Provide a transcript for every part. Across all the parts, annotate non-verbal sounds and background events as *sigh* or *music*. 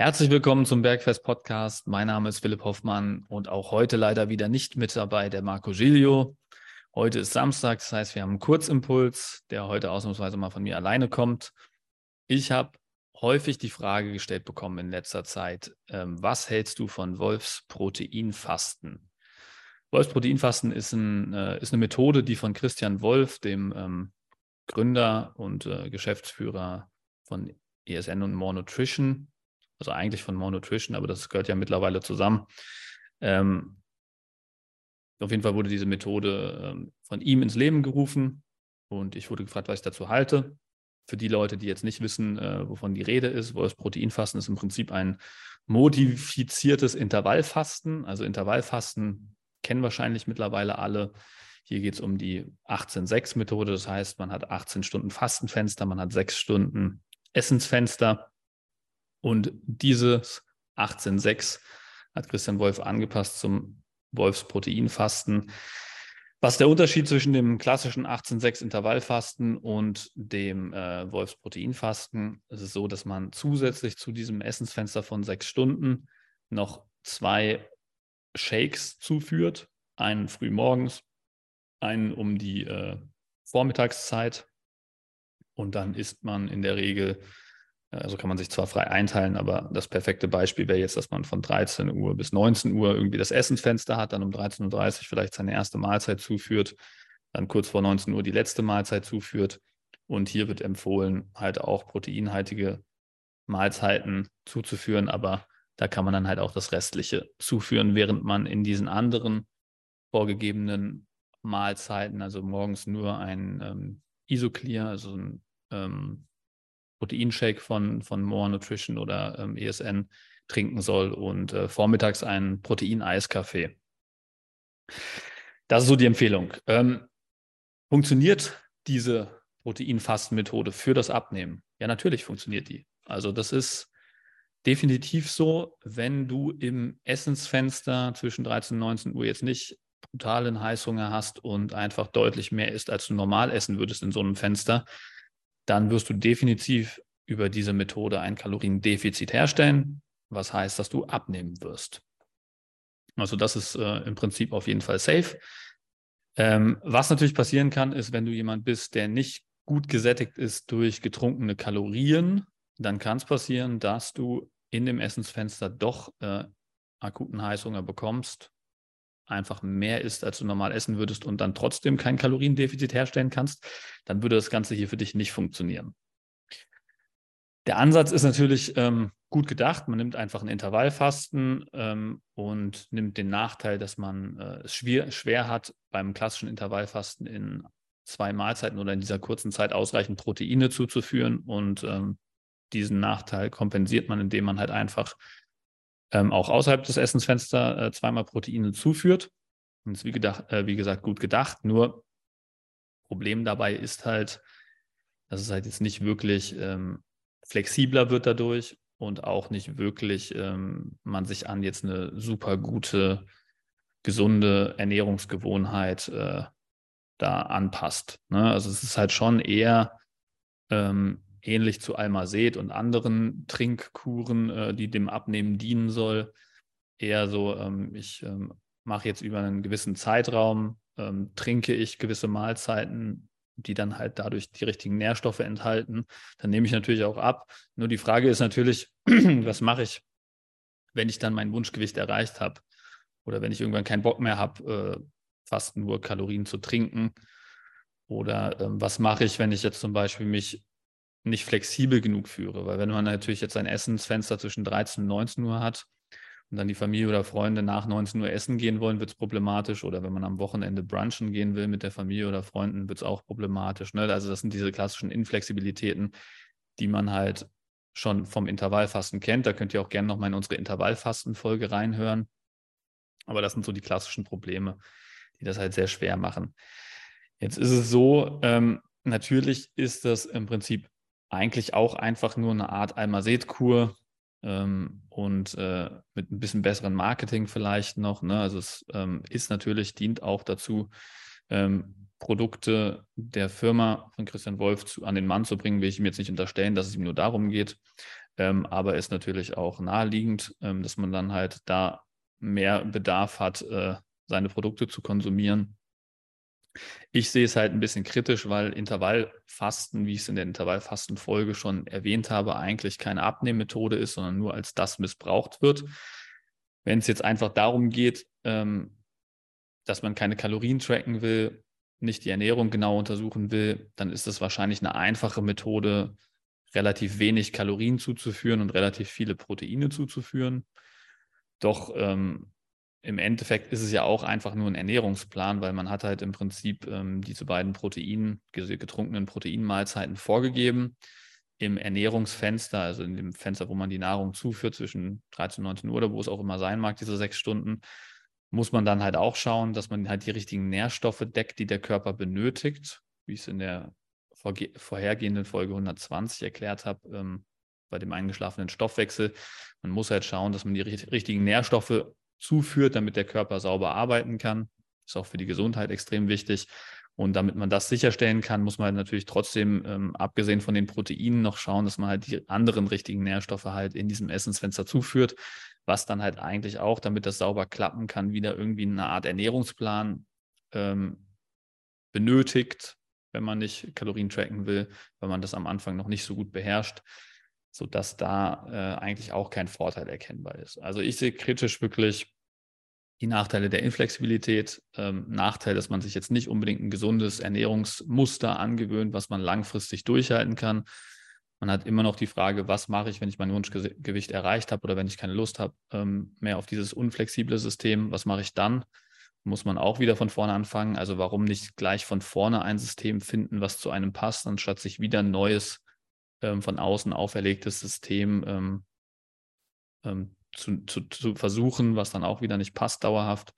Herzlich willkommen zum Bergfest Podcast. Mein Name ist Philipp Hoffmann und auch heute leider wieder nicht mit dabei der Marco Giglio. Heute ist Samstag, das heißt, wir haben einen Kurzimpuls, der heute ausnahmsweise mal von mir alleine kommt. Ich habe häufig die Frage gestellt bekommen in letzter Zeit, ähm, was hältst du von Wolfsproteinfasten? Wolfsproteinfasten ist, ein, äh, ist, eine Methode, die von Christian Wolf, dem ähm, Gründer und äh, Geschäftsführer von ESN und More Nutrition, also eigentlich von More Nutrition, aber das gehört ja mittlerweile zusammen. Ähm, auf jeden Fall wurde diese Methode ähm, von ihm ins Leben gerufen und ich wurde gefragt, was ich dazu halte. Für die Leute, die jetzt nicht wissen, äh, wovon die Rede ist, wo das Proteinfasten ist im Prinzip ein modifiziertes Intervallfasten. Also Intervallfasten kennen wahrscheinlich mittlerweile alle. Hier geht es um die 18-6-Methode. Das heißt, man hat 18 Stunden Fastenfenster, man hat 6 Stunden Essensfenster. Und dieses 18.6 hat Christian Wolf angepasst zum Wolfsproteinfasten. Was der Unterschied zwischen dem klassischen 18.6 Intervallfasten und dem äh, Wolfsproteinfasten? Es ist so, dass man zusätzlich zu diesem Essensfenster von sechs Stunden noch zwei Shakes zuführt. Einen früh morgens, einen um die äh, Vormittagszeit. Und dann isst man in der Regel also kann man sich zwar frei einteilen, aber das perfekte Beispiel wäre jetzt, dass man von 13 Uhr bis 19 Uhr irgendwie das Essensfenster hat, dann um 13.30 Uhr vielleicht seine erste Mahlzeit zuführt, dann kurz vor 19 Uhr die letzte Mahlzeit zuführt. Und hier wird empfohlen, halt auch proteinhaltige Mahlzeiten zuzuführen, aber da kann man dann halt auch das Restliche zuführen, während man in diesen anderen vorgegebenen Mahlzeiten, also morgens nur ein ähm, Isoclear, also ein ähm, Proteinshake von, von More Nutrition oder ähm, ESN trinken soll und äh, vormittags einen Protein-Eiskaffee. Das ist so die Empfehlung. Ähm, funktioniert diese Proteinfastenmethode für das Abnehmen? Ja, natürlich funktioniert die. Also das ist definitiv so, wenn du im Essensfenster zwischen 13 und 19 Uhr jetzt nicht brutalen Heißhunger hast und einfach deutlich mehr isst, als du normal essen würdest in so einem Fenster, dann wirst du definitiv über diese Methode ein Kaloriendefizit herstellen, was heißt, dass du abnehmen wirst. Also das ist äh, im Prinzip auf jeden Fall safe. Ähm, was natürlich passieren kann, ist, wenn du jemand bist, der nicht gut gesättigt ist durch getrunkene Kalorien, dann kann es passieren, dass du in dem Essensfenster doch äh, akuten Heißhunger bekommst einfach mehr isst, als du normal essen würdest und dann trotzdem kein Kaloriendefizit herstellen kannst, dann würde das Ganze hier für dich nicht funktionieren. Der Ansatz ist natürlich ähm, gut gedacht. Man nimmt einfach ein Intervallfasten ähm, und nimmt den Nachteil, dass man äh, es schwer, schwer hat, beim klassischen Intervallfasten in zwei Mahlzeiten oder in dieser kurzen Zeit ausreichend Proteine zuzuführen. Und ähm, diesen Nachteil kompensiert man, indem man halt einfach ähm, auch außerhalb des Essensfensters äh, zweimal Proteine zuführt. Und ist wie, gedacht, äh, wie gesagt gut gedacht. Nur Problem dabei ist halt, dass es halt jetzt nicht wirklich ähm, flexibler wird dadurch und auch nicht wirklich ähm, man sich an jetzt eine super gute, gesunde Ernährungsgewohnheit äh, da anpasst. Ne? Also es ist halt schon eher ähm, ähnlich zu Almazet und anderen Trinkkuren, äh, die dem Abnehmen dienen soll, eher so, ähm, ich ähm, mache jetzt über einen gewissen Zeitraum, ähm, trinke ich gewisse Mahlzeiten, die dann halt dadurch die richtigen Nährstoffe enthalten. Dann nehme ich natürlich auch ab. Nur die Frage ist natürlich, *clears throat* was mache ich, wenn ich dann mein Wunschgewicht erreicht habe oder wenn ich irgendwann keinen Bock mehr habe, äh, fast nur Kalorien zu trinken. Oder ähm, was mache ich, wenn ich jetzt zum Beispiel mich nicht flexibel genug führe. Weil wenn man natürlich jetzt ein Essensfenster zwischen 13 und 19 Uhr hat und dann die Familie oder Freunde nach 19 Uhr essen gehen wollen, wird es problematisch. Oder wenn man am Wochenende brunchen gehen will mit der Familie oder Freunden, wird es auch problematisch. Ne? Also das sind diese klassischen Inflexibilitäten, die man halt schon vom Intervallfasten kennt. Da könnt ihr auch gerne nochmal in unsere Intervallfasten-Folge reinhören. Aber das sind so die klassischen Probleme, die das halt sehr schwer machen. Jetzt ist es so, ähm, natürlich ist das im Prinzip eigentlich auch einfach nur eine Art Almazet-Kur ähm, und äh, mit ein bisschen besseren Marketing vielleicht noch. Ne? Also es ähm, ist natürlich, dient auch dazu, ähm, Produkte der Firma von Christian Wolf zu, an den Mann zu bringen, will ich ihm jetzt nicht unterstellen, dass es ihm nur darum geht. Ähm, aber ist natürlich auch naheliegend, ähm, dass man dann halt da mehr Bedarf hat, äh, seine Produkte zu konsumieren. Ich sehe es halt ein bisschen kritisch, weil Intervallfasten, wie ich es in der Intervallfastenfolge schon erwähnt habe, eigentlich keine Abnehmmethode ist, sondern nur als das missbraucht wird. Wenn es jetzt einfach darum geht, ähm, dass man keine Kalorien tracken will, nicht die Ernährung genau untersuchen will, dann ist das wahrscheinlich eine einfache Methode, relativ wenig Kalorien zuzuführen und relativ viele Proteine zuzuführen. Doch ähm, im Endeffekt ist es ja auch einfach nur ein Ernährungsplan, weil man hat halt im Prinzip ähm, diese beiden Protein, getrunkenen Proteinmahlzeiten vorgegeben im Ernährungsfenster, also in dem Fenster, wo man die Nahrung zuführt, zwischen 13 und 19 Uhr oder wo es auch immer sein mag, diese sechs Stunden, muss man dann halt auch schauen, dass man halt die richtigen Nährstoffe deckt, die der Körper benötigt, wie ich es in der vorhergehenden Folge 120 erklärt habe, ähm, bei dem eingeschlafenen Stoffwechsel. Man muss halt schauen, dass man die richtigen Nährstoffe zuführt, damit der Körper sauber arbeiten kann. Ist auch für die Gesundheit extrem wichtig. Und damit man das sicherstellen kann, muss man natürlich trotzdem, ähm, abgesehen von den Proteinen, noch schauen, dass man halt die anderen richtigen Nährstoffe halt in diesem Essensfenster zuführt, was dann halt eigentlich auch, damit das sauber klappen kann, wieder irgendwie eine Art Ernährungsplan ähm, benötigt, wenn man nicht Kalorien tracken will, weil man das am Anfang noch nicht so gut beherrscht, sodass da äh, eigentlich auch kein Vorteil erkennbar ist. Also ich sehe kritisch wirklich die Nachteile der Inflexibilität, ähm, Nachteil, dass man sich jetzt nicht unbedingt ein gesundes Ernährungsmuster angewöhnt, was man langfristig durchhalten kann. Man hat immer noch die Frage, was mache ich, wenn ich mein Wunschgewicht erreicht habe oder wenn ich keine Lust habe ähm, mehr auf dieses unflexible System, was mache ich dann? Muss man auch wieder von vorne anfangen. Also warum nicht gleich von vorne ein System finden, was zu einem passt, anstatt sich wieder ein neues, ähm, von außen auferlegtes System ähm, ähm zu, zu, zu versuchen, was dann auch wieder nicht passt dauerhaft,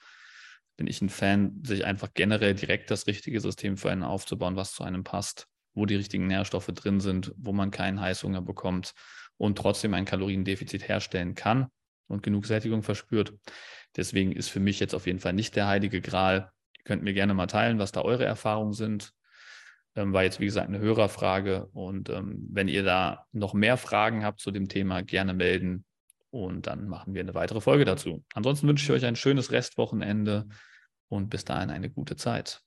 bin ich ein Fan, sich einfach generell direkt das richtige System für einen aufzubauen, was zu einem passt, wo die richtigen Nährstoffe drin sind, wo man keinen Heißhunger bekommt und trotzdem ein Kaloriendefizit herstellen kann und genug Sättigung verspürt. Deswegen ist für mich jetzt auf jeden Fall nicht der heilige Gral. Ihr könnt mir gerne mal teilen, was da eure Erfahrungen sind. Ähm, war jetzt, wie gesagt, eine Hörerfrage. Und ähm, wenn ihr da noch mehr Fragen habt zu dem Thema, gerne melden. Und dann machen wir eine weitere Folge dazu. Ansonsten wünsche ich euch ein schönes Restwochenende und bis dahin eine gute Zeit.